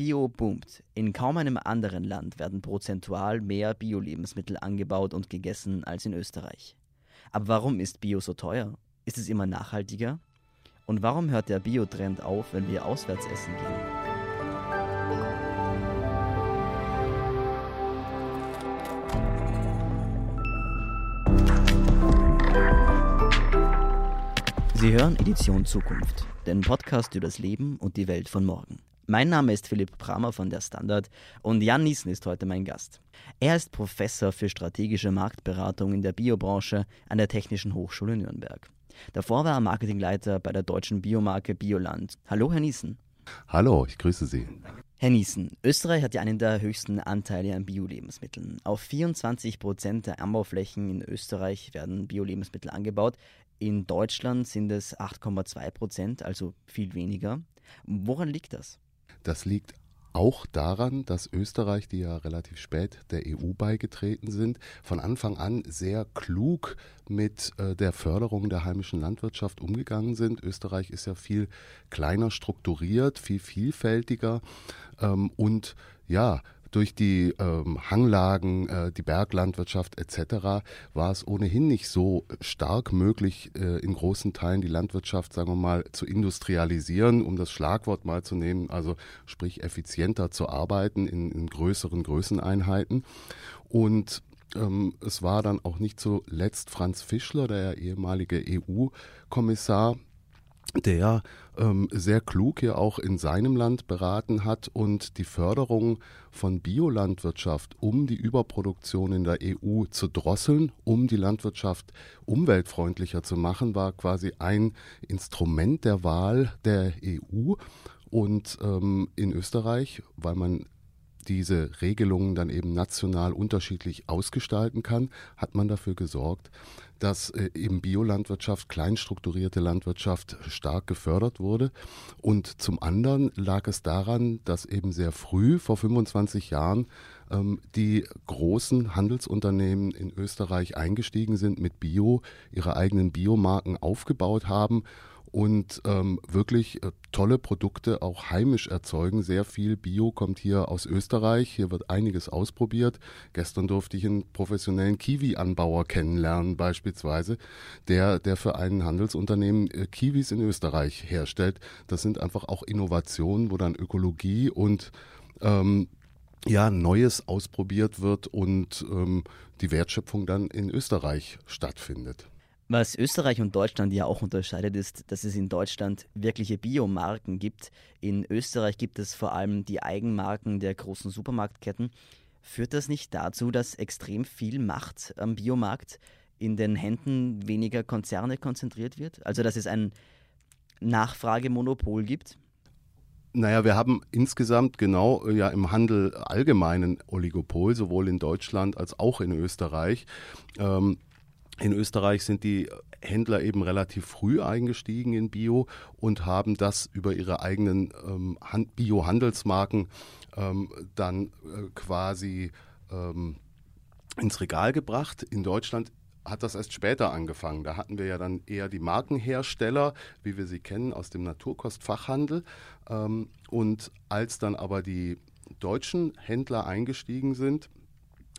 Bio boomt. In kaum einem anderen Land werden prozentual mehr Bio-Lebensmittel angebaut und gegessen als in Österreich. Aber warum ist Bio so teuer? Ist es immer nachhaltiger? Und warum hört der Bio-Trend auf, wenn wir auswärts essen gehen? Sie hören Edition Zukunft, den Podcast über das Leben und die Welt von morgen. Mein Name ist Philipp Bramer von der Standard und Jan Niesen ist heute mein Gast. Er ist Professor für strategische Marktberatung in der Biobranche an der Technischen Hochschule Nürnberg. Davor war er Marketingleiter bei der deutschen Biomarke Bioland. Hallo, Herr Niesen. Hallo, ich grüße Sie. Herr Niesen, Österreich hat ja einen der höchsten Anteile an Bio-Lebensmitteln. Auf 24 Prozent der Anbauflächen in Österreich werden Bio-Lebensmittel angebaut. In Deutschland sind es 8,2 Prozent, also viel weniger. Woran liegt das? Das liegt auch daran, dass Österreich, die ja relativ spät der EU beigetreten sind, von Anfang an sehr klug mit äh, der Förderung der heimischen Landwirtschaft umgegangen sind. Österreich ist ja viel kleiner strukturiert, viel vielfältiger ähm, und ja, durch die ähm, Hanglagen, äh, die Berglandwirtschaft etc. war es ohnehin nicht so stark möglich, äh, in großen Teilen die Landwirtschaft, sagen wir mal, zu industrialisieren, um das Schlagwort mal zu nehmen, also sprich effizienter zu arbeiten in, in größeren Größeneinheiten. Und ähm, es war dann auch nicht zuletzt Franz Fischler, der ehemalige EU-Kommissar, der ähm, sehr klug hier auch in seinem Land beraten hat und die Förderung von Biolandwirtschaft, um die Überproduktion in der EU zu drosseln, um die Landwirtschaft umweltfreundlicher zu machen, war quasi ein Instrument der Wahl der EU. Und ähm, in Österreich, weil man diese Regelungen dann eben national unterschiedlich ausgestalten kann, hat man dafür gesorgt, dass äh, eben Biolandwirtschaft, kleinstrukturierte Landwirtschaft stark gefördert wurde. Und zum anderen lag es daran, dass eben sehr früh, vor 25 Jahren, ähm, die großen Handelsunternehmen in Österreich eingestiegen sind mit Bio, ihre eigenen Biomarken aufgebaut haben und ähm, wirklich äh, tolle Produkte auch heimisch erzeugen. Sehr viel Bio kommt hier aus Österreich. Hier wird einiges ausprobiert. Gestern durfte ich einen professionellen Kiwi-Anbauer kennenlernen, beispielsweise, der, der für ein Handelsunternehmen äh, Kiwis in Österreich herstellt. Das sind einfach auch Innovationen, wo dann Ökologie und ähm, ja, Neues ausprobiert wird und ähm, die Wertschöpfung dann in Österreich stattfindet. Was Österreich und Deutschland ja auch unterscheidet, ist, dass es in Deutschland wirkliche Biomarken gibt. In Österreich gibt es vor allem die Eigenmarken der großen Supermarktketten. Führt das nicht dazu, dass extrem viel Macht am Biomarkt in den Händen weniger Konzerne konzentriert wird? Also dass es ein Nachfragemonopol gibt? Naja, wir haben insgesamt genau ja im Handel allgemeinen Oligopol, sowohl in Deutschland als auch in Österreich. Ähm, in Österreich sind die Händler eben relativ früh eingestiegen in Bio und haben das über ihre eigenen ähm, Bio-Handelsmarken ähm, dann äh, quasi ähm, ins Regal gebracht. In Deutschland hat das erst später angefangen. Da hatten wir ja dann eher die Markenhersteller, wie wir sie kennen, aus dem Naturkostfachhandel. Ähm, und als dann aber die deutschen Händler eingestiegen sind,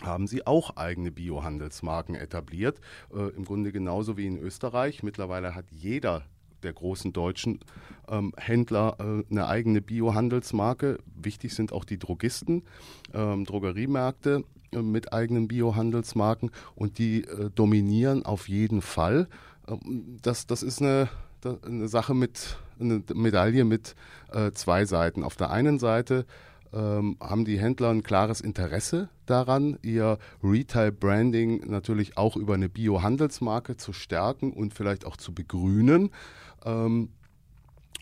haben sie auch eigene Biohandelsmarken etabliert. Äh, Im Grunde genauso wie in Österreich. Mittlerweile hat jeder der großen deutschen ähm, Händler äh, eine eigene Biohandelsmarke. Wichtig sind auch die Drogisten, ähm, Drogeriemärkte äh, mit eigenen Biohandelsmarken und die äh, dominieren auf jeden Fall. Ähm, das, das ist eine, eine Sache mit, eine Medaille mit äh, zwei Seiten. Auf der einen Seite ähm, haben die Händler ein klares Interesse daran, ihr Retail-Branding natürlich auch über eine Bio-Handelsmarke zu stärken und vielleicht auch zu begrünen. Ähm,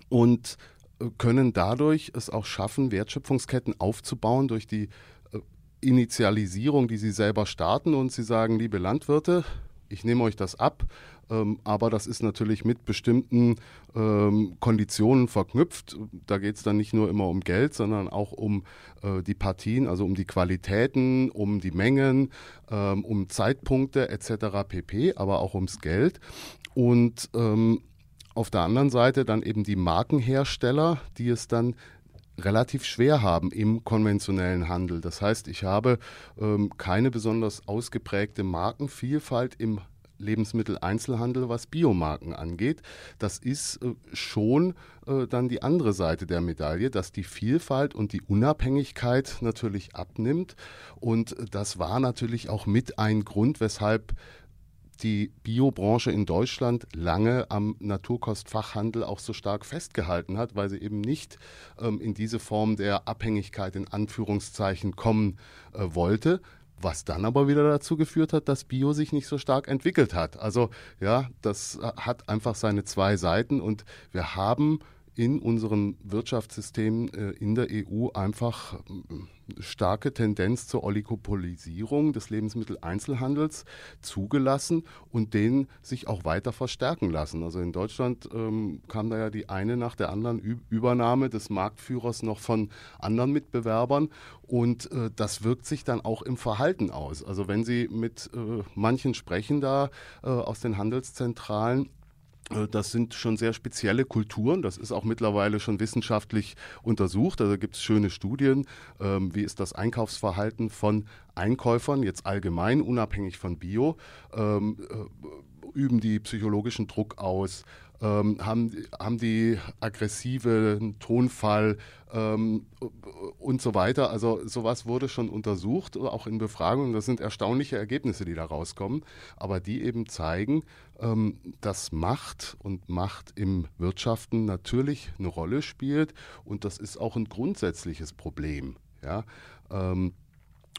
und äh, können dadurch es auch schaffen, Wertschöpfungsketten aufzubauen durch die äh, Initialisierung, die sie selber starten und sie sagen, liebe Landwirte, ich nehme euch das ab, ähm, aber das ist natürlich mit bestimmten ähm, Konditionen verknüpft. Da geht es dann nicht nur immer um Geld, sondern auch um äh, die Partien, also um die Qualitäten, um die Mengen, ähm, um Zeitpunkte etc. pp, aber auch ums Geld. Und ähm, auf der anderen Seite dann eben die Markenhersteller, die es dann relativ schwer haben im konventionellen Handel. Das heißt, ich habe ähm, keine besonders ausgeprägte Markenvielfalt im Lebensmitteleinzelhandel, was Biomarken angeht. Das ist äh, schon äh, dann die andere Seite der Medaille, dass die Vielfalt und die Unabhängigkeit natürlich abnimmt. Und das war natürlich auch mit ein Grund, weshalb die Biobranche in Deutschland lange am Naturkostfachhandel auch so stark festgehalten hat, weil sie eben nicht ähm, in diese Form der Abhängigkeit in Anführungszeichen kommen äh, wollte. Was dann aber wieder dazu geführt hat, dass Bio sich nicht so stark entwickelt hat. Also ja, das äh, hat einfach seine zwei Seiten und wir haben in unserem Wirtschaftssystem äh, in der EU einfach äh, starke Tendenz zur Oligopolisierung des Lebensmitteleinzelhandels zugelassen und den sich auch weiter verstärken lassen. Also in Deutschland ähm, kam da ja die eine nach der anderen Ü Übernahme des Marktführers noch von anderen Mitbewerbern und äh, das wirkt sich dann auch im Verhalten aus. Also wenn Sie mit äh, manchen sprechen da äh, aus den Handelszentralen, das sind schon sehr spezielle Kulturen. Das ist auch mittlerweile schon wissenschaftlich untersucht. Also gibt es schöne Studien, ähm, wie ist das Einkaufsverhalten von Einkäufern, jetzt allgemein, unabhängig von Bio. Ähm, äh, üben die psychologischen Druck aus, ähm, haben, haben die aggressiven Tonfall ähm, und so weiter. Also sowas wurde schon untersucht, auch in Befragungen. Das sind erstaunliche Ergebnisse, die da rauskommen, aber die eben zeigen, ähm, dass Macht und Macht im Wirtschaften natürlich eine Rolle spielt und das ist auch ein grundsätzliches Problem. Ja? Ähm,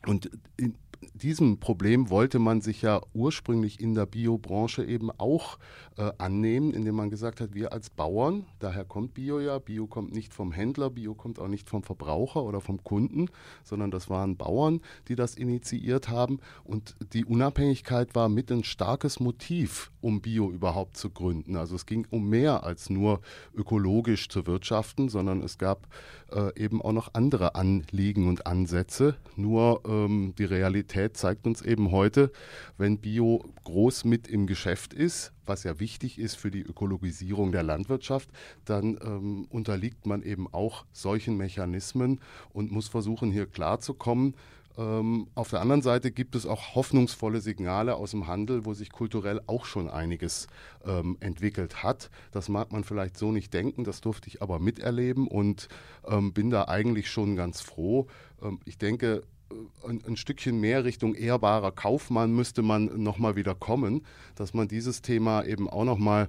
und in, diesem Problem wollte man sich ja ursprünglich in der Biobranche eben auch äh, annehmen, indem man gesagt hat, wir als Bauern, daher kommt Bio ja, Bio kommt nicht vom Händler, Bio kommt auch nicht vom Verbraucher oder vom Kunden, sondern das waren Bauern, die das initiiert haben. Und die Unabhängigkeit war mit ein starkes Motiv, um Bio überhaupt zu gründen. Also es ging um mehr als nur ökologisch zu wirtschaften, sondern es gab äh, eben auch noch andere Anliegen und Ansätze. Nur ähm, die Realität zeigt uns eben heute, wenn Bio groß mit im Geschäft ist, was ja wichtig ist für die Ökologisierung der Landwirtschaft, dann ähm, unterliegt man eben auch solchen Mechanismen und muss versuchen, hier klarzukommen. Ähm, auf der anderen Seite gibt es auch hoffnungsvolle Signale aus dem Handel, wo sich kulturell auch schon einiges ähm, entwickelt hat. Das mag man vielleicht so nicht denken, das durfte ich aber miterleben und ähm, bin da eigentlich schon ganz froh. Ähm, ich denke, äh, ein, ein, Stückchen mehr Richtung ehrbarer Kaufmann müsste man nochmal wieder kommen, dass man dieses Thema eben auch nochmal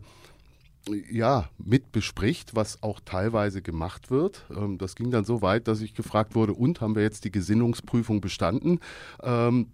ja, mit bespricht, was auch teilweise gemacht wird. Ähm, das ging dann so weit, dass ich gefragt wurde, und haben wir jetzt die Gesinnungsprüfung bestanden? Ähm,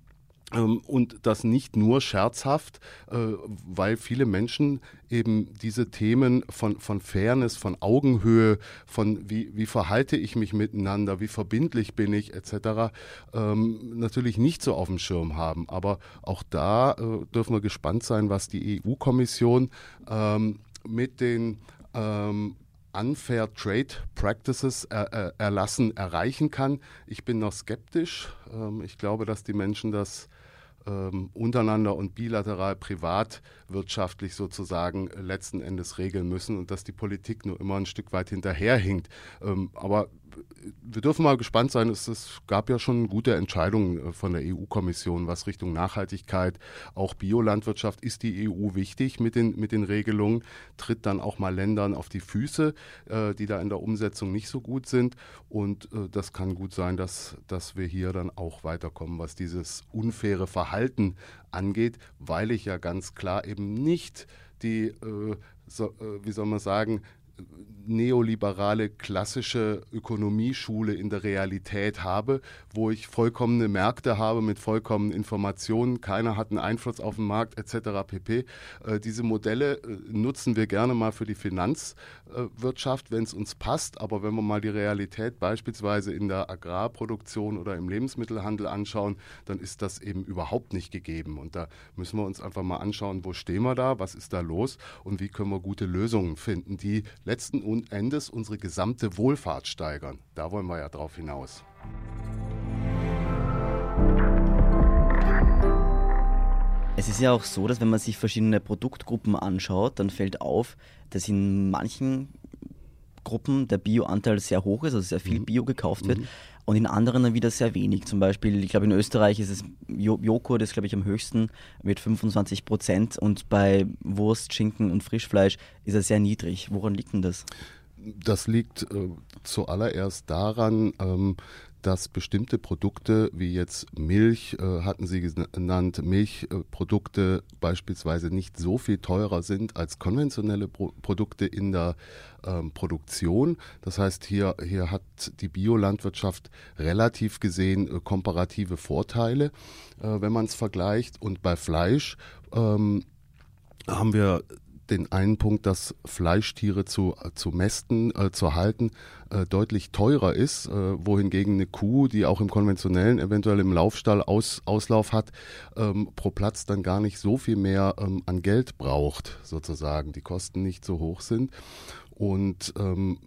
ähm, und das nicht nur scherzhaft, äh, weil viele Menschen eben diese Themen von, von Fairness, von Augenhöhe, von wie, wie verhalte ich mich miteinander, wie verbindlich bin ich etc. Ähm, natürlich nicht so auf dem Schirm haben. Aber auch da äh, dürfen wir gespannt sein, was die EU-Kommission ähm, mit den ähm, Unfair Trade Practices er, er, erlassen erreichen kann. Ich bin noch skeptisch. Ähm, ich glaube, dass die Menschen das ähm, untereinander und bilateral privatwirtschaftlich sozusagen letzten Endes regeln müssen und dass die Politik nur immer ein Stück weit hinterherhinkt. Ähm, aber wir dürfen mal gespannt sein. Es, es, gab ja schon gute Entscheidungen äh, von der EU-Kommission, was Richtung Nachhaltigkeit, auch Biolandwirtschaft ist die EU wichtig mit den, mit den Regelungen, tritt dann auch mal Ländern auf die Füße, äh, die da in der Umsetzung nicht so gut sind. Und äh, das kann gut sein, dass, dass wir hier dann auch weiterkommen, was dieses unfaire Verhalten angeht, weil ich ja ganz klar eben nicht die, äh, so, äh, wie soll man sagen, neoliberale klassische Ökonomieschule in der Realität habe, wo ich vollkommene Märkte habe mit vollkommenen Informationen, keiner hat einen Einfluss auf den Markt etc. pp. Äh, diese Modelle äh, nutzen wir gerne mal für die Finanzwirtschaft, wenn es uns passt, aber wenn wir mal die Realität beispielsweise in der Agrarproduktion oder im Lebensmittelhandel anschauen, dann ist das eben überhaupt nicht gegeben und da müssen wir uns einfach mal anschauen, wo stehen wir da, was ist da los und wie können wir gute Lösungen finden, die letzten Endes unsere gesamte Wohlfahrt steigern. Da wollen wir ja drauf hinaus. Es ist ja auch so, dass wenn man sich verschiedene Produktgruppen anschaut, dann fällt auf, dass in manchen Produktgruppen der Bioanteil sehr hoch ist, also sehr viel mhm. Bio gekauft wird. Mhm. Und in anderen dann wieder sehr wenig. Zum Beispiel, ich glaube, in Österreich ist es Joghurt, ist glaube ich am höchsten mit 25 Prozent und bei Wurst, Schinken und Frischfleisch ist er sehr niedrig. Woran liegt denn das? Das liegt äh, zuallererst daran, ähm, dass bestimmte Produkte wie jetzt Milch, äh, hatten Sie genannt, Milchprodukte beispielsweise nicht so viel teurer sind als konventionelle Pro Produkte in der ähm, Produktion. Das heißt, hier, hier hat die Biolandwirtschaft relativ gesehen äh, komparative Vorteile, äh, wenn man es vergleicht. Und bei Fleisch ähm, haben wir den einen Punkt, dass Fleischtiere zu, zu mästen, äh, zu halten, äh, deutlich teurer ist, äh, wohingegen eine Kuh, die auch im konventionellen, eventuell im Laufstall Aus, Auslauf hat, ähm, pro Platz dann gar nicht so viel mehr ähm, an Geld braucht, sozusagen. Die Kosten nicht so hoch sind. Und ähm,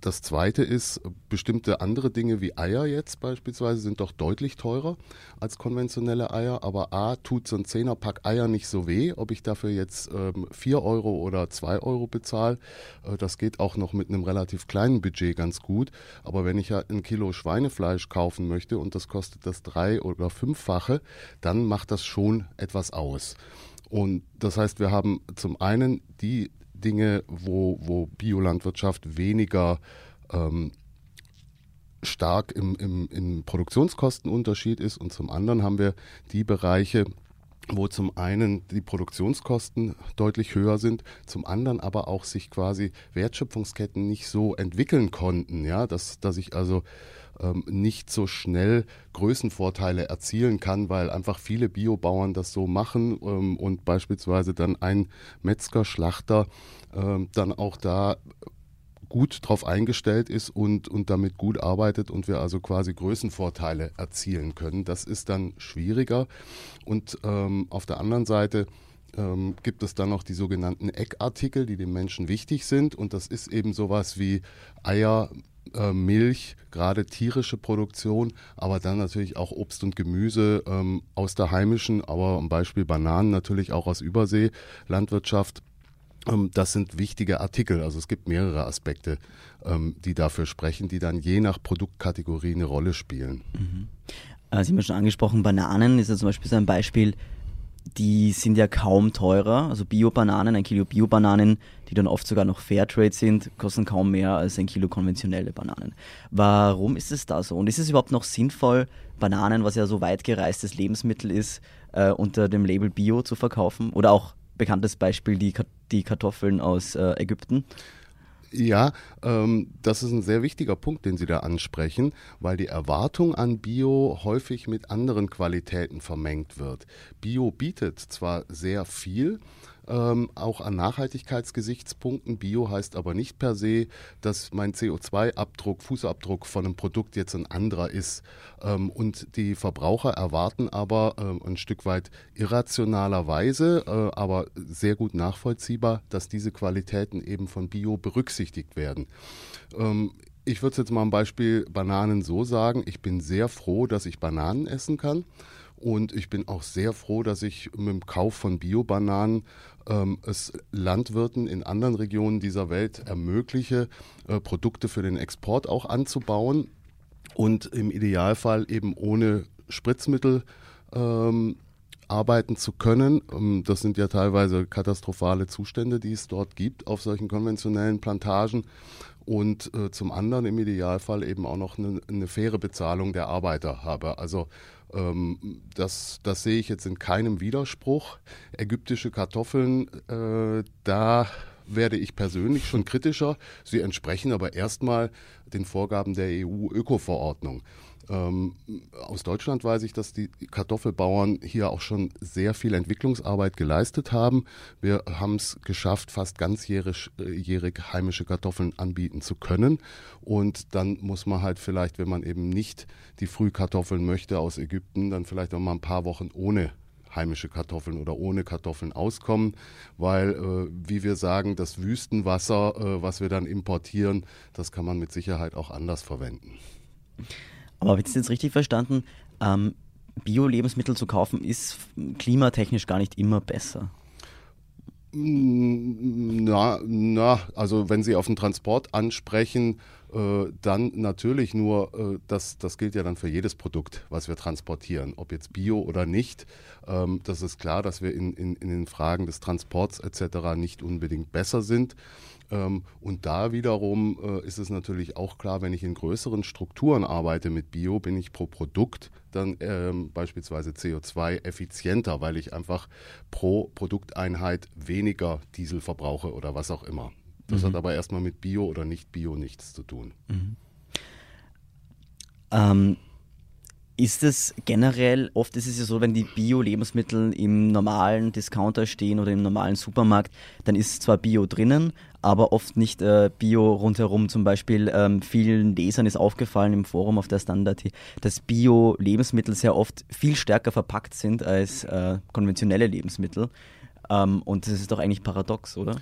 das zweite ist, bestimmte andere Dinge wie Eier jetzt beispielsweise sind doch deutlich teurer als konventionelle Eier. Aber A, tut so ein Zehnerpack Eier nicht so weh, ob ich dafür jetzt ähm, 4 Euro oder 2 Euro bezahle. Äh, das geht auch noch mit einem relativ kleinen Budget ganz gut. Aber wenn ich ja ein Kilo Schweinefleisch kaufen möchte und das kostet das drei- oder fünffache, dann macht das schon etwas aus. Und das heißt, wir haben zum einen die Dinge, wo, wo Biolandwirtschaft weniger ähm, stark im, im, im Produktionskostenunterschied ist. Und zum anderen haben wir die Bereiche, wo zum einen die Produktionskosten deutlich höher sind, zum anderen aber auch sich quasi Wertschöpfungsketten nicht so entwickeln konnten, ja, dass, dass ich also ähm, nicht so schnell Größenvorteile erzielen kann, weil einfach viele Biobauern das so machen ähm, und beispielsweise dann ein Metzger, Schlachter ähm, dann auch da gut drauf eingestellt ist und, und damit gut arbeitet und wir also quasi Größenvorteile erzielen können. Das ist dann schwieriger. Und ähm, auf der anderen Seite ähm, gibt es dann noch die sogenannten Eckartikel, die den Menschen wichtig sind. Und das ist eben sowas wie Eier, äh, Milch, gerade tierische Produktion, aber dann natürlich auch Obst und Gemüse ähm, aus der heimischen, aber am Beispiel Bananen natürlich auch aus Übersee, Landwirtschaft. Ähm, das sind wichtige Artikel. Also es gibt mehrere Aspekte, ähm, die dafür sprechen, die dann je nach Produktkategorie eine Rolle spielen. Mhm. Äh, Sie haben schon angesprochen, Bananen ist ja zum Beispiel so ein Beispiel die sind ja kaum teurer. Also Bio-Bananen, ein Kilo Bio-Bananen, die dann oft sogar noch Fairtrade sind, kosten kaum mehr als ein Kilo konventionelle Bananen. Warum ist es da so? Und ist es überhaupt noch sinnvoll, Bananen, was ja so weit gereistes Lebensmittel ist, äh, unter dem Label Bio zu verkaufen? Oder auch bekanntes Beispiel die, die Kartoffeln aus äh, Ägypten? Ja, ähm, das ist ein sehr wichtiger Punkt, den Sie da ansprechen, weil die Erwartung an Bio häufig mit anderen Qualitäten vermengt wird. Bio bietet zwar sehr viel, ähm, auch an Nachhaltigkeitsgesichtspunkten. Bio heißt aber nicht per se, dass mein CO2-Abdruck, Fußabdruck von einem Produkt jetzt ein anderer ist. Ähm, und die Verbraucher erwarten aber ähm, ein Stück weit irrationalerweise, äh, aber sehr gut nachvollziehbar, dass diese Qualitäten eben von Bio berücksichtigt werden. Ähm, ich würde jetzt mal am Beispiel Bananen so sagen, ich bin sehr froh, dass ich Bananen essen kann. Und ich bin auch sehr froh, dass ich mit dem Kauf von Biobananen ähm, es Landwirten in anderen Regionen dieser Welt ermögliche, äh, Produkte für den Export auch anzubauen und im Idealfall eben ohne Spritzmittel ähm, arbeiten zu können. Ähm, das sind ja teilweise katastrophale Zustände, die es dort gibt auf solchen konventionellen Plantagen. Und äh, zum anderen im Idealfall eben auch noch eine, eine faire Bezahlung der Arbeiter habe. Also ähm, das, das sehe ich jetzt in keinem Widerspruch. Ägyptische Kartoffeln, äh, da werde ich persönlich schon kritischer. Sie entsprechen aber erstmal den Vorgaben der EU-Öko-Verordnung. Ähm, aus Deutschland weiß ich, dass die Kartoffelbauern hier auch schon sehr viel Entwicklungsarbeit geleistet haben. Wir haben es geschafft, fast ganzjährig äh, heimische Kartoffeln anbieten zu können. Und dann muss man halt vielleicht, wenn man eben nicht die Frühkartoffeln möchte aus Ägypten, dann vielleicht auch mal ein paar Wochen ohne heimische Kartoffeln oder ohne Kartoffeln auskommen, weil, äh, wie wir sagen, das Wüstenwasser, äh, was wir dann importieren, das kann man mit Sicherheit auch anders verwenden. Aber habe ich das jetzt richtig verstanden? Ähm, Bio-Lebensmittel zu kaufen ist klimatechnisch gar nicht immer besser. Na, na, also wenn Sie auf den Transport ansprechen, äh, dann natürlich nur, äh, das, das gilt ja dann für jedes Produkt, was wir transportieren, ob jetzt Bio oder nicht. Ähm, das ist klar, dass wir in, in, in den Fragen des Transports etc. nicht unbedingt besser sind. Ähm, und da wiederum äh, ist es natürlich auch klar, wenn ich in größeren Strukturen arbeite mit Bio, bin ich pro Produkt dann ähm, beispielsweise CO2 effizienter, weil ich einfach pro Produkteinheit weniger Diesel verbrauche oder was auch immer. Das mhm. hat aber erstmal mit Bio oder nicht Bio nichts zu tun. Mhm. Ähm, ist es generell, oft ist es ja so, wenn die Bio-Lebensmittel im normalen Discounter stehen oder im normalen Supermarkt, dann ist zwar Bio drinnen, aber oft nicht äh, Bio rundherum. Zum Beispiel ähm, vielen Lesern ist aufgefallen im Forum auf der Standard, dass Bio-Lebensmittel sehr oft viel stärker verpackt sind als äh, konventionelle Lebensmittel. Ähm, und das ist doch eigentlich paradox, oder?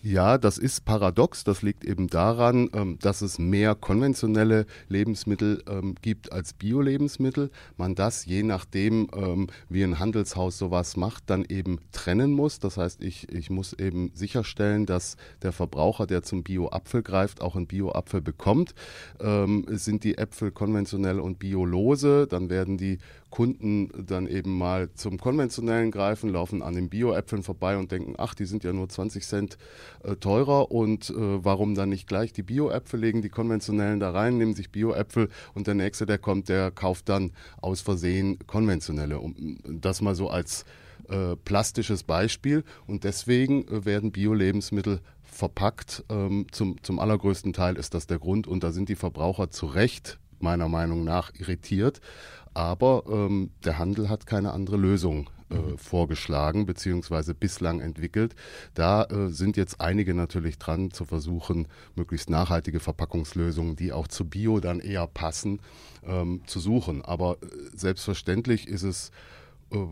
Ja, das ist paradox. Das liegt eben daran, ähm, dass es mehr konventionelle Lebensmittel ähm, gibt als Bio-Lebensmittel. Man das je nachdem, ähm, wie ein Handelshaus sowas macht, dann eben trennen muss. Das heißt, ich, ich muss eben sicherstellen, dass der Verbraucher, der zum Bio-Apfel greift, auch einen Bio-Apfel bekommt. sind die Äpfel konventionell und biolose, dann werden die Kunden dann eben mal zum konventionellen greifen, laufen an den Bio-Äpfeln vorbei und denken, ach, die sind ja nur 20 Cent äh, teurer und äh, warum dann nicht gleich die Bio-Äpfel legen, die konventionellen da rein, nehmen sich Bio-Äpfel und der nächste, der kommt, der kauft dann aus Versehen konventionelle. Um, das mal so als äh, plastisches Beispiel und deswegen äh, werden Bio-Lebensmittel verpackt. Ähm, zum, zum allergrößten Teil ist das der Grund und da sind die Verbraucher zu Recht meiner Meinung nach irritiert. Aber ähm, der Handel hat keine andere Lösung äh, mhm. vorgeschlagen beziehungsweise bislang entwickelt. Da äh, sind jetzt einige natürlich dran zu versuchen, möglichst nachhaltige Verpackungslösungen, die auch zu Bio dann eher passen, ähm, zu suchen. Aber äh, selbstverständlich ist es äh,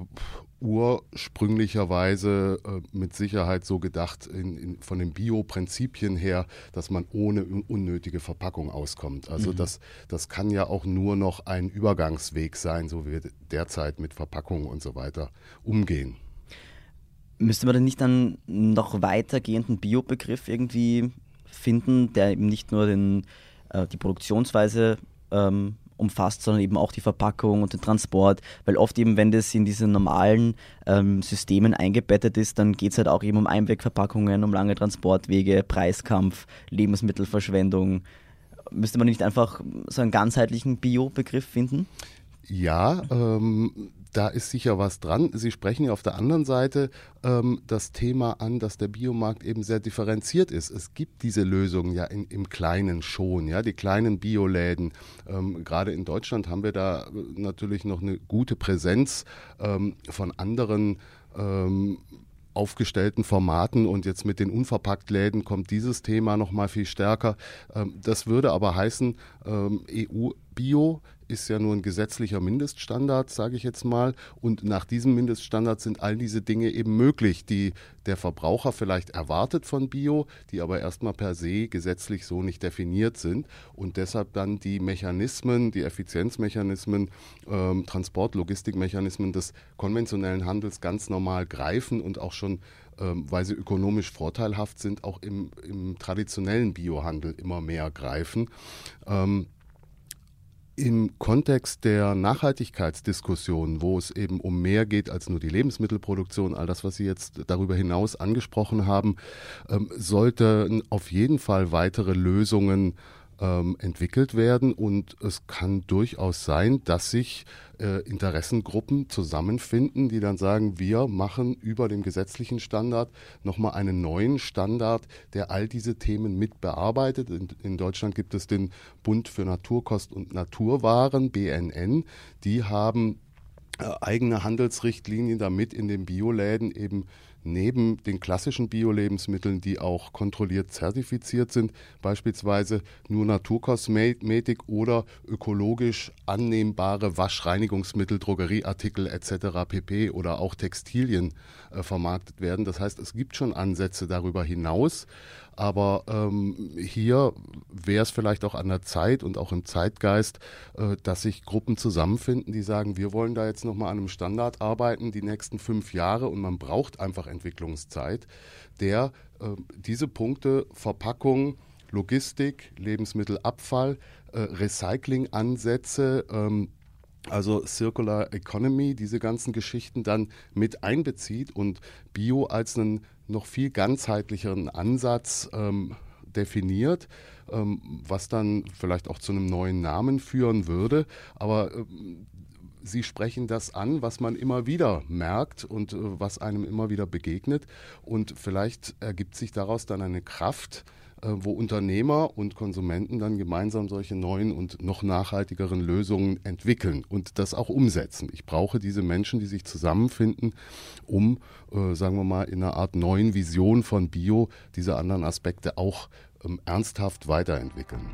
ursprünglicherweise äh, mit Sicherheit so gedacht in, in, von den Bio-Prinzipien her, dass man ohne unnötige Verpackung auskommt. Also mhm. das, das kann ja auch nur noch ein Übergangsweg sein, so wie wir derzeit mit Verpackungen und so weiter umgehen. Müsste man denn nicht dann noch weitergehenden Bio-Begriff irgendwie finden, der eben nicht nur den, äh, die Produktionsweise ähm, umfasst, sondern eben auch die Verpackung und den Transport, weil oft eben, wenn das in diese normalen ähm, Systemen eingebettet ist, dann geht es halt auch eben um Einwegverpackungen, um lange Transportwege, Preiskampf, Lebensmittelverschwendung. Müsste man nicht einfach so einen ganzheitlichen Bio-Begriff finden? Ja, ähm, da ist sicher was dran. Sie sprechen ja auf der anderen Seite ähm, das Thema an, dass der Biomarkt eben sehr differenziert ist. Es gibt diese Lösungen ja in, im Kleinen schon, ja, die kleinen Bioläden. Ähm, Gerade in Deutschland haben wir da natürlich noch eine gute Präsenz ähm, von anderen ähm, aufgestellten Formaten und jetzt mit den Unverpacktläden kommt dieses Thema noch mal viel stärker. Ähm, das würde aber heißen, ähm, EU-Bio ist ja nur ein gesetzlicher Mindeststandard, sage ich jetzt mal. Und nach diesem Mindeststandard sind all diese Dinge eben möglich, die der Verbraucher vielleicht erwartet von Bio, die aber erstmal per se gesetzlich so nicht definiert sind. Und deshalb dann die Mechanismen, die Effizienzmechanismen, ähm, Transport-Logistikmechanismen des konventionellen Handels ganz normal greifen und auch schon ähm, weil sie ökonomisch vorteilhaft sind, auch im, im traditionellen Biohandel immer mehr greifen. Ähm, im Kontext der Nachhaltigkeitsdiskussion, wo es eben um mehr geht als nur die Lebensmittelproduktion, all das, was Sie jetzt darüber hinaus angesprochen haben, ähm, sollten auf jeden Fall weitere Lösungen ähm, entwickelt werden und es kann durchaus sein, dass sich äh, Interessengruppen zusammenfinden, die dann sagen, wir machen über dem gesetzlichen Standard nochmal einen neuen Standard, der all diese Themen mit bearbeitet. In, in Deutschland gibt es den Bund für Naturkost und Naturwaren, BNN. Die haben eigene Handelsrichtlinien, damit in den Bioläden eben neben den klassischen Bio-Lebensmitteln, die auch kontrolliert zertifiziert sind, beispielsweise nur Naturkosmetik oder ökologisch annehmbare Waschreinigungsmittel, Drogerieartikel etc. pp. oder auch Textilien äh, vermarktet werden. Das heißt, es gibt schon Ansätze darüber hinaus. Aber ähm, hier wäre es vielleicht auch an der Zeit und auch im Zeitgeist, äh, dass sich Gruppen zusammenfinden, die sagen, wir wollen da jetzt nochmal an einem Standard arbeiten, die nächsten fünf Jahre und man braucht einfach Entwicklungszeit, der äh, diese Punkte Verpackung, Logistik, Lebensmittelabfall, äh, Recyclingansätze, ähm, also Circular Economy, diese ganzen Geschichten dann mit einbezieht und Bio als einen noch viel ganzheitlicheren Ansatz ähm, definiert, ähm, was dann vielleicht auch zu einem neuen Namen führen würde. Aber ähm, Sie sprechen das an, was man immer wieder merkt und äh, was einem immer wieder begegnet. Und vielleicht ergibt sich daraus dann eine Kraft, wo Unternehmer und Konsumenten dann gemeinsam solche neuen und noch nachhaltigeren Lösungen entwickeln und das auch umsetzen. Ich brauche diese Menschen, die sich zusammenfinden, um, äh, sagen wir mal, in einer Art neuen Vision von Bio diese anderen Aspekte auch ähm, ernsthaft weiterentwickeln.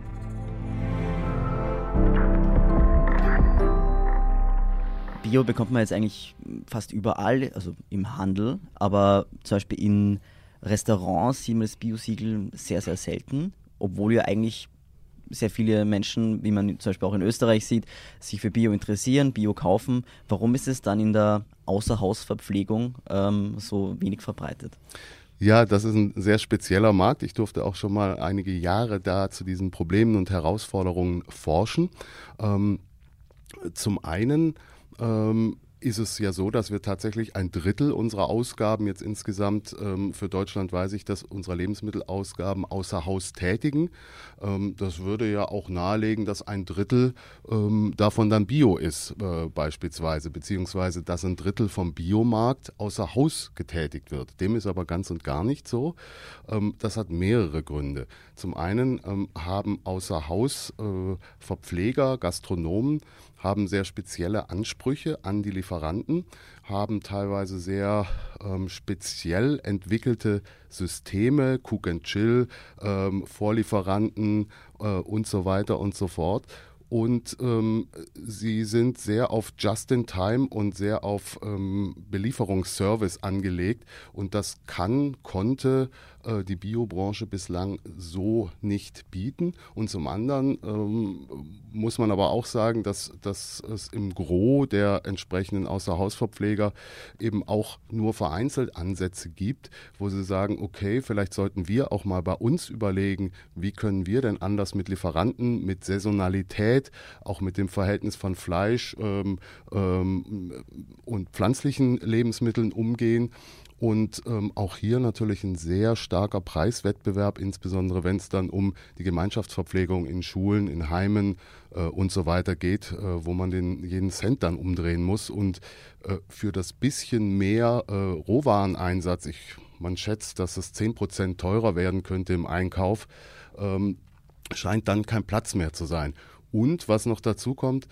Bio bekommt man jetzt eigentlich fast überall, also im Handel, aber zum Beispiel in Restaurants sieht man das Bio-Siegel sehr, sehr selten, obwohl ja eigentlich sehr viele Menschen, wie man zum Beispiel auch in Österreich sieht, sich für Bio interessieren, Bio kaufen. Warum ist es dann in der Außerhausverpflegung ähm, so wenig verbreitet? Ja, das ist ein sehr spezieller Markt. Ich durfte auch schon mal einige Jahre da zu diesen Problemen und Herausforderungen forschen. Ähm, zum einen ähm, ist es ja so, dass wir tatsächlich ein Drittel unserer Ausgaben jetzt insgesamt ähm, für Deutschland weiß ich, dass unsere Lebensmittelausgaben außer Haus tätigen. Ähm, das würde ja auch nahelegen, dass ein Drittel ähm, davon dann Bio ist äh, beispielsweise, beziehungsweise dass ein Drittel vom Biomarkt außer Haus getätigt wird. Dem ist aber ganz und gar nicht so. Ähm, das hat mehrere Gründe. Zum einen ähm, haben außer Haus äh, Verpfleger, Gastronomen haben sehr spezielle Ansprüche an die Lieferanten, haben teilweise sehr ähm, speziell entwickelte Systeme, Cook and Chill, ähm, Vorlieferanten äh, und so weiter und so fort. Und ähm, sie sind sehr auf Just-in-Time und sehr auf ähm, Belieferungsservice angelegt. Und das kann, konnte äh, die Biobranche bislang so nicht bieten. Und zum anderen ähm, muss man aber auch sagen, dass, dass es im Gros der entsprechenden Außerhausverpfleger eben auch nur vereinzelt Ansätze gibt, wo sie sagen, okay, vielleicht sollten wir auch mal bei uns überlegen, wie können wir denn anders mit Lieferanten, mit Saisonalität, auch mit dem Verhältnis von Fleisch ähm, ähm, und pflanzlichen Lebensmitteln umgehen und ähm, auch hier natürlich ein sehr starker Preiswettbewerb, insbesondere wenn es dann um die Gemeinschaftsverpflegung in Schulen, in Heimen äh, und so weiter geht, äh, wo man den jeden Cent dann umdrehen muss. Und äh, für das bisschen mehr äh, Rohwareneinsatz, ich, man schätzt, dass es 10% teurer werden könnte im Einkauf, ähm, scheint dann kein Platz mehr zu sein. Und was noch dazu kommt,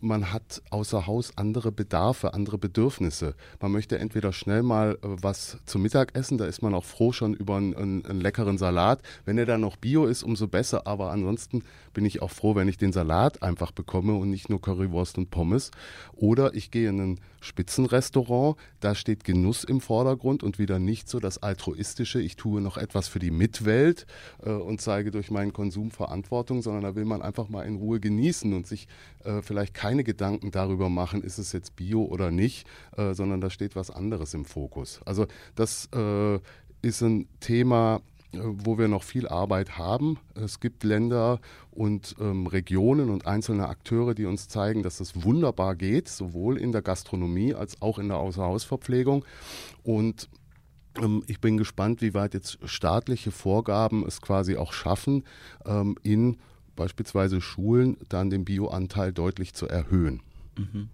man hat außer Haus andere Bedarfe, andere Bedürfnisse. Man möchte entweder schnell mal äh, was zum Mittag essen, da ist man auch froh schon über einen, einen, einen, leckeren Salat. Wenn er dann noch Bio ist, umso besser. Aber ansonsten bin ich auch froh, wenn ich den Salat einfach bekomme und nicht nur Currywurst und Pommes. Oder ich gehe in ein Spitzenrestaurant, da steht Genuss im Vordergrund und wieder nicht so das altruistische, ich tue noch etwas für die Mitwelt äh, und zeige durch meinen Konsum Verantwortung, sondern da will man einfach mal in Ruhe genießen und sich äh, vielleicht vielleicht keine Gedanken darüber machen, ist es jetzt Bio oder nicht, äh, sondern da steht was anderes im Fokus. Also das äh, ist ein Thema, äh, wo wir noch viel Arbeit haben. Es gibt Länder und ähm, Regionen und einzelne Akteure, die uns zeigen, dass es wunderbar geht, sowohl in der Gastronomie als auch in der Außerhausverpflegung. Und ähm, ich bin gespannt, wie weit jetzt staatliche Vorgaben es quasi auch schaffen, ähm, in beispielsweise Schulen dann den Bioanteil deutlich zu erhöhen. Mhm.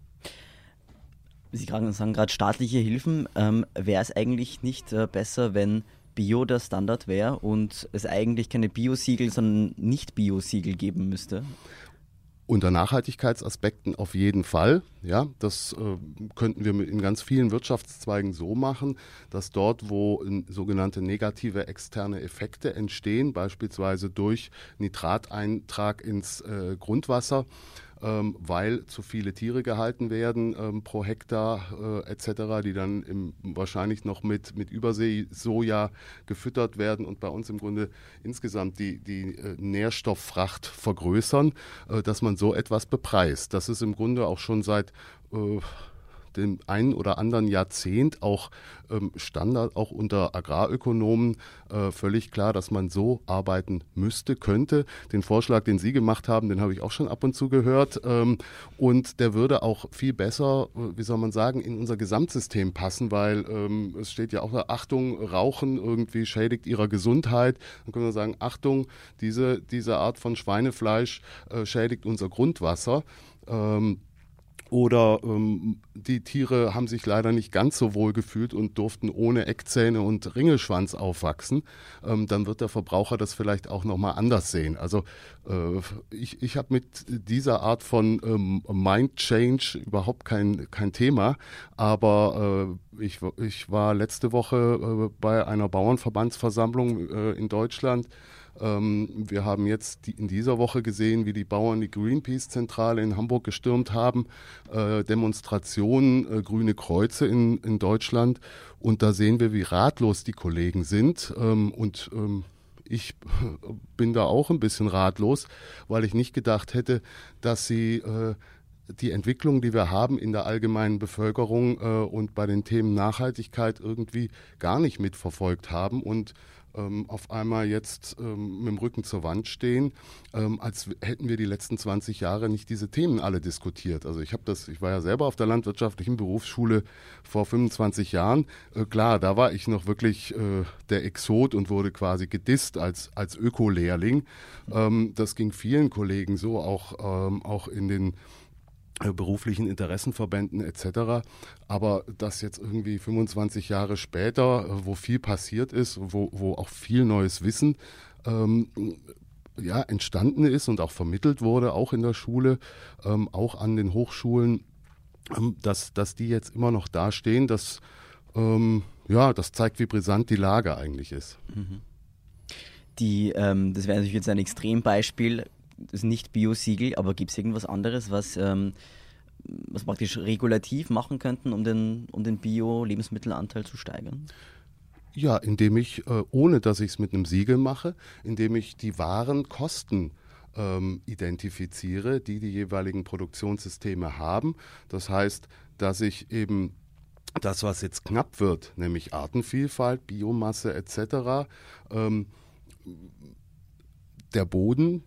Sie sagen gerade staatliche Hilfen. Ähm, wäre es eigentlich nicht äh, besser, wenn Bio der Standard wäre und es eigentlich keine Bio-Siegel, sondern Nicht-Bio-Siegel geben müsste? Unter Nachhaltigkeitsaspekten auf jeden Fall. Ja, das äh, könnten wir in ganz vielen Wirtschaftszweigen so machen, dass dort, wo sogenannte negative externe Effekte entstehen, beispielsweise durch Nitrateintrag ins äh, Grundwasser, ähm, weil zu viele Tiere gehalten werden ähm, pro Hektar äh, etc., die dann im, wahrscheinlich noch mit, mit Übersee-Soja gefüttert werden und bei uns im Grunde insgesamt die, die äh, Nährstofffracht vergrößern, äh, dass man so etwas bepreist. Das ist im Grunde auch schon seit äh, dem einen oder anderen Jahrzehnt auch ähm, Standard, auch unter Agrarökonomen, äh, völlig klar, dass man so arbeiten müsste, könnte. Den Vorschlag, den Sie gemacht haben, den habe ich auch schon ab und zu gehört. Ähm, und der würde auch viel besser, äh, wie soll man sagen, in unser Gesamtsystem passen, weil ähm, es steht ja auch da, Achtung, Rauchen irgendwie schädigt ihrer Gesundheit. Dann können wir sagen, Achtung, diese, diese Art von Schweinefleisch äh, schädigt unser Grundwasser. Ähm, oder ähm, die Tiere haben sich leider nicht ganz so wohl gefühlt und durften ohne Eckzähne und Ringelschwanz aufwachsen, ähm, dann wird der Verbraucher das vielleicht auch nochmal anders sehen. Also äh, ich, ich habe mit dieser Art von ähm, Mind Change überhaupt kein, kein Thema, aber äh, ich, ich war letzte Woche äh, bei einer Bauernverbandsversammlung äh, in Deutschland ähm, wir haben jetzt die, in dieser Woche gesehen, wie die Bauern die Greenpeace-Zentrale in Hamburg gestürmt haben, äh, Demonstrationen, äh, grüne Kreuze in, in Deutschland. Und da sehen wir, wie ratlos die Kollegen sind. Ähm, und ähm, ich bin da auch ein bisschen ratlos, weil ich nicht gedacht hätte, dass sie äh, die Entwicklung, die wir haben in der allgemeinen Bevölkerung äh, und bei den Themen Nachhaltigkeit irgendwie gar nicht mitverfolgt haben und ähm, auf einmal jetzt ähm, mit dem Rücken zur Wand stehen, ähm, als hätten wir die letzten 20 Jahre nicht diese Themen alle diskutiert. Also ich habe das, ich war ja selber auf der landwirtschaftlichen Berufsschule vor 25 Jahren. Äh, klar, da war ich noch wirklich äh, der Exot und wurde quasi gedisst als, als Öko-Lehrling. Ähm, das ging vielen Kollegen so, auch, ähm, auch in den beruflichen Interessenverbänden etc. Aber das jetzt irgendwie 25 Jahre später, äh, wo viel passiert ist, wo, wo auch viel neues Wissen ähm, ja, entstanden ist und auch vermittelt wurde, auch in der Schule, ähm, auch an den Hochschulen, ähm, dass, dass die jetzt immer noch dastehen, das, ähm, ja, das zeigt, wie brisant die Lage eigentlich ist. Mhm. Die, ähm, das wäre natürlich jetzt ein Extrembeispiel, das Nicht-Bio-Siegel, aber gibt es irgendwas anderes, was, ähm, was praktisch regulativ machen könnten, um den, um den Bio-Lebensmittelanteil zu steigern? Ja, indem ich, äh, ohne dass ich es mit einem Siegel mache, indem ich die wahren Kosten ähm, identifiziere, die die jeweiligen Produktionssysteme haben. Das heißt, dass ich eben das, was jetzt knapp wird, nämlich Artenvielfalt, Biomasse etc., ähm, der Boden,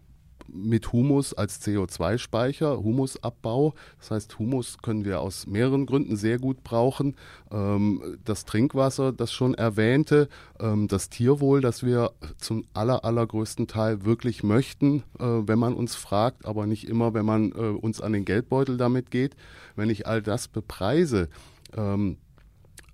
mit Humus als CO2-Speicher, Humusabbau. Das heißt, Humus können wir aus mehreren Gründen sehr gut brauchen. Ähm, das Trinkwasser, das schon erwähnte, ähm, das Tierwohl, das wir zum aller, allergrößten Teil wirklich möchten, äh, wenn man uns fragt, aber nicht immer, wenn man äh, uns an den Geldbeutel damit geht. Wenn ich all das bepreise, ähm,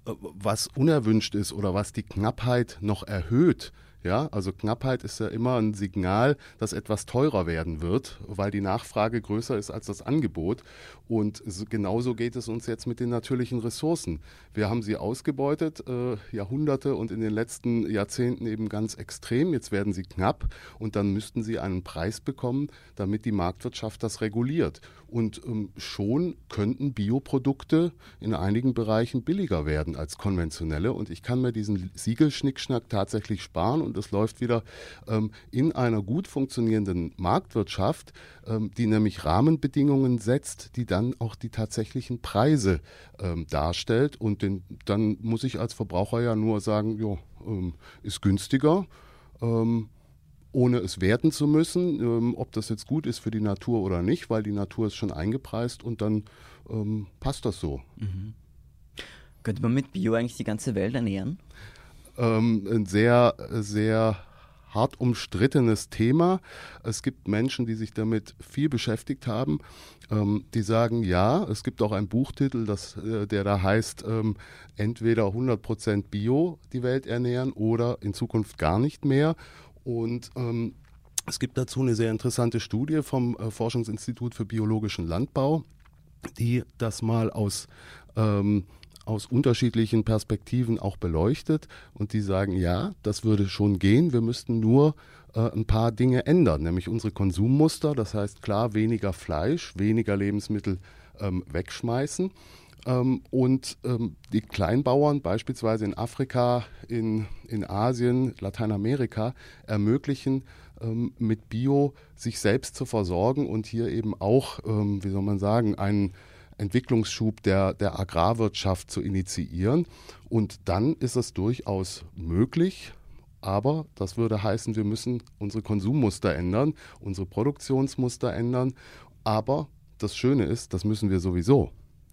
was unerwünscht ist oder was die Knappheit noch erhöht, ja, also Knappheit ist ja immer ein Signal, dass etwas teurer werden wird, weil die Nachfrage größer ist als das Angebot. Und genauso geht es uns jetzt mit den natürlichen Ressourcen. Wir haben sie ausgebeutet, äh, Jahrhunderte und in den letzten Jahrzehnten eben ganz extrem. Jetzt werden sie knapp und dann müssten sie einen Preis bekommen, damit die Marktwirtschaft das reguliert. Und ähm, schon könnten Bioprodukte in einigen Bereichen billiger werden als konventionelle. Und ich kann mir diesen Siegelschnickschnack tatsächlich sparen und es läuft wieder ähm, in einer gut funktionierenden Marktwirtschaft, ähm, die nämlich Rahmenbedingungen setzt, die dann auch die tatsächlichen Preise ähm, darstellt. Und den, dann muss ich als Verbraucher ja nur sagen, jo, ähm, ist günstiger ähm, ohne es werten zu müssen, ähm, ob das jetzt gut ist für die Natur oder nicht, weil die Natur ist schon eingepreist und dann ähm, passt das so. Mhm. Könnte man mit Bio eigentlich die ganze Welt ernähren? Ähm, ein sehr, sehr hart umstrittenes Thema. Es gibt Menschen, die sich damit viel beschäftigt haben, ähm, die sagen, ja, es gibt auch einen Buchtitel, das, äh, der da heißt, ähm, entweder 100% Bio die Welt ernähren oder in Zukunft gar nicht mehr. Und ähm, es gibt dazu eine sehr interessante Studie vom äh, Forschungsinstitut für biologischen Landbau, die das mal aus ähm, aus unterschiedlichen Perspektiven auch beleuchtet. Und die sagen, ja, das würde schon gehen, wir müssten nur äh, ein paar Dinge ändern, nämlich unsere Konsummuster, das heißt klar weniger Fleisch, weniger Lebensmittel ähm, wegschmeißen. Ähm, und ähm, die Kleinbauern beispielsweise in Afrika, in, in Asien, Lateinamerika ermöglichen, ähm, mit Bio sich selbst zu versorgen und hier eben auch, wie soll man sagen, einen Entwicklungsschub der, der Agrarwirtschaft zu initiieren. Und dann ist es durchaus möglich, aber das würde heißen, wir müssen unsere Konsummuster ändern, unsere Produktionsmuster ändern. Aber das Schöne ist, das müssen wir sowieso.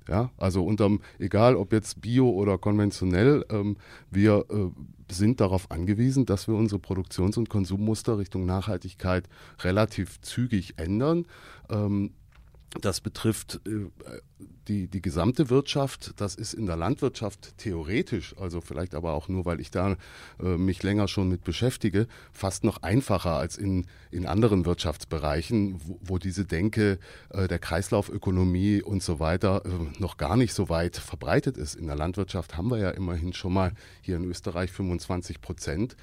Ja, also unterm, egal ob jetzt bio oder konventionell, ähm, wir äh, sind darauf angewiesen, dass wir unsere Produktions- und Konsummuster Richtung Nachhaltigkeit relativ zügig ändern. Ähm, das betrifft äh, die, die gesamte Wirtschaft. Das ist in der Landwirtschaft theoretisch, also vielleicht aber auch nur, weil ich da äh, mich länger schon mit beschäftige, fast noch einfacher als in, in anderen Wirtschaftsbereichen, wo, wo diese Denke äh, der Kreislaufökonomie und so weiter äh, noch gar nicht so weit verbreitet ist. In der Landwirtschaft haben wir ja immerhin schon mal hier in Österreich 25 Prozent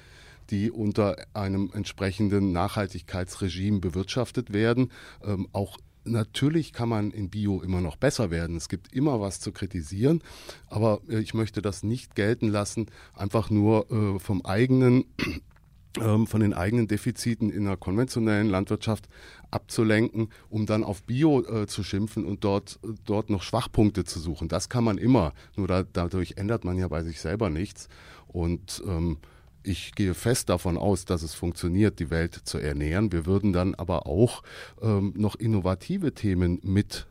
die unter einem entsprechenden Nachhaltigkeitsregime bewirtschaftet werden. Ähm, auch Natürlich kann man in Bio immer noch besser werden. Es gibt immer was zu kritisieren, aber äh, ich möchte das nicht gelten lassen, einfach nur äh, vom eigenen ähm, von den eigenen Defiziten in der konventionellen Landwirtschaft abzulenken, um dann auf Bio äh, zu schimpfen und dort, dort noch Schwachpunkte zu suchen. Das kann man immer, nur da, dadurch ändert man ja bei sich selber nichts. Und ähm, ich gehe fest davon aus, dass es funktioniert, die Welt zu ernähren. Wir würden dann aber auch ähm, noch innovative Themen mit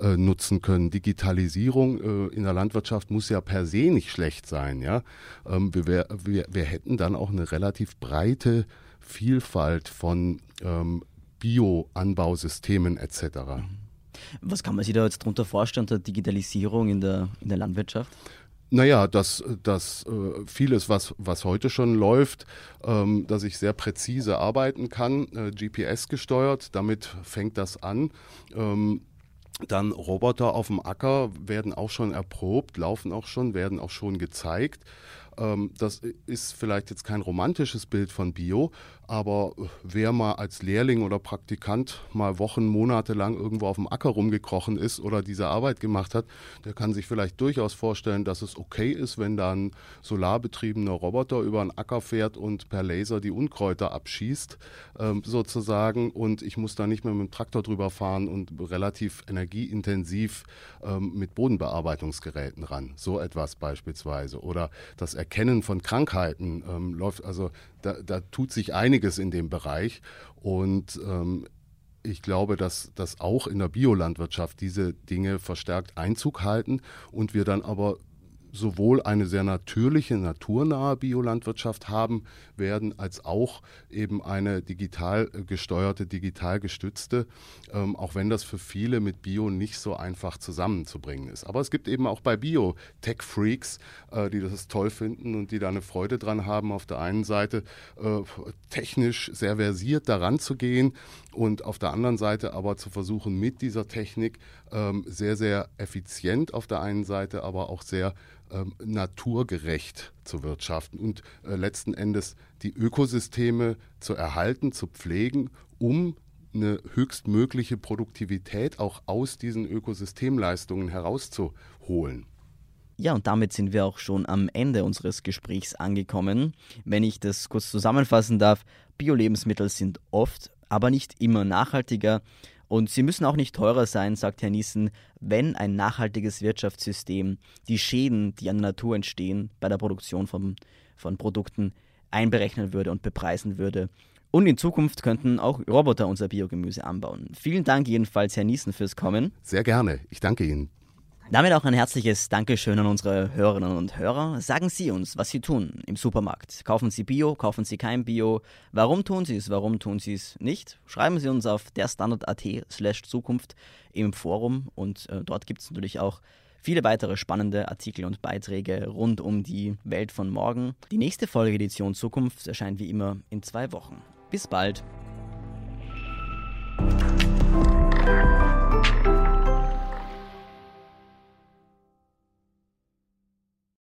äh, nutzen können. Digitalisierung äh, in der Landwirtschaft muss ja per se nicht schlecht sein. Ja? Ähm, wir, wir, wir hätten dann auch eine relativ breite Vielfalt von ähm, Bio-Anbausystemen etc. Was kann man sich da jetzt darunter vorstellen, der Digitalisierung in der, in der Landwirtschaft? Naja, dass, dass äh, vieles, was, was heute schon läuft, ähm, dass ich sehr präzise arbeiten kann, äh, GPS gesteuert, damit fängt das an. Ähm, dann Roboter auf dem Acker werden auch schon erprobt, laufen auch schon, werden auch schon gezeigt. Ähm, das ist vielleicht jetzt kein romantisches Bild von Bio, aber wer mal als Lehrling oder Praktikant mal Wochen, Monate lang irgendwo auf dem Acker rumgekrochen ist oder diese Arbeit gemacht hat, der kann sich vielleicht durchaus vorstellen, dass es okay ist, wenn da ein solarbetriebener Roboter über einen Acker fährt und per Laser die Unkräuter abschießt, ähm, sozusagen. Und ich muss da nicht mehr mit dem Traktor drüber fahren und relativ energieintensiv ähm, mit Bodenbearbeitungsgeräten ran. So etwas beispielsweise. Oder das Erkennen von Krankheiten ähm, läuft, also da, da, tut sich einiges in dem Bereich. Und ähm, ich glaube, dass, dass auch in der Biolandwirtschaft diese Dinge verstärkt Einzug halten und wir dann aber sowohl eine sehr natürliche, naturnahe Biolandwirtschaft haben werden, als auch eben eine digital gesteuerte, digital gestützte, ähm, auch wenn das für viele mit Bio nicht so einfach zusammenzubringen ist. Aber es gibt eben auch bei Bio Tech-Freaks, äh, die das toll finden und die da eine Freude dran haben, auf der einen Seite äh, technisch sehr versiert daran zu gehen und auf der anderen Seite aber zu versuchen, mit dieser Technik ähm, sehr, sehr effizient auf der einen Seite, aber auch sehr ähm, naturgerecht zu wirtschaften und äh, letzten Endes die Ökosysteme zu erhalten, zu pflegen, um eine höchstmögliche Produktivität auch aus diesen Ökosystemleistungen herauszuholen. Ja, und damit sind wir auch schon am Ende unseres Gesprächs angekommen. Wenn ich das kurz zusammenfassen darf, Bio-Lebensmittel sind oft, aber nicht immer nachhaltiger und sie müssen auch nicht teurer sein, sagt Herr Niesen, wenn ein nachhaltiges Wirtschaftssystem die Schäden, die an der Natur entstehen, bei der Produktion von, von Produkten einberechnen würde und bepreisen würde. Und in Zukunft könnten auch Roboter unser Biogemüse anbauen. Vielen Dank jedenfalls, Herr Niesen, fürs Kommen. Sehr gerne. Ich danke Ihnen. Damit auch ein herzliches Dankeschön an unsere Hörerinnen und Hörer. Sagen Sie uns, was Sie tun im Supermarkt. Kaufen Sie Bio, kaufen Sie kein Bio? Warum tun Sie es, warum tun Sie es nicht? Schreiben Sie uns auf derstandard.at slash Zukunft im Forum und äh, dort gibt es natürlich auch viele weitere spannende Artikel und Beiträge rund um die Welt von morgen. Die nächste Folge Edition Zukunft erscheint wie immer in zwei Wochen. Bis bald.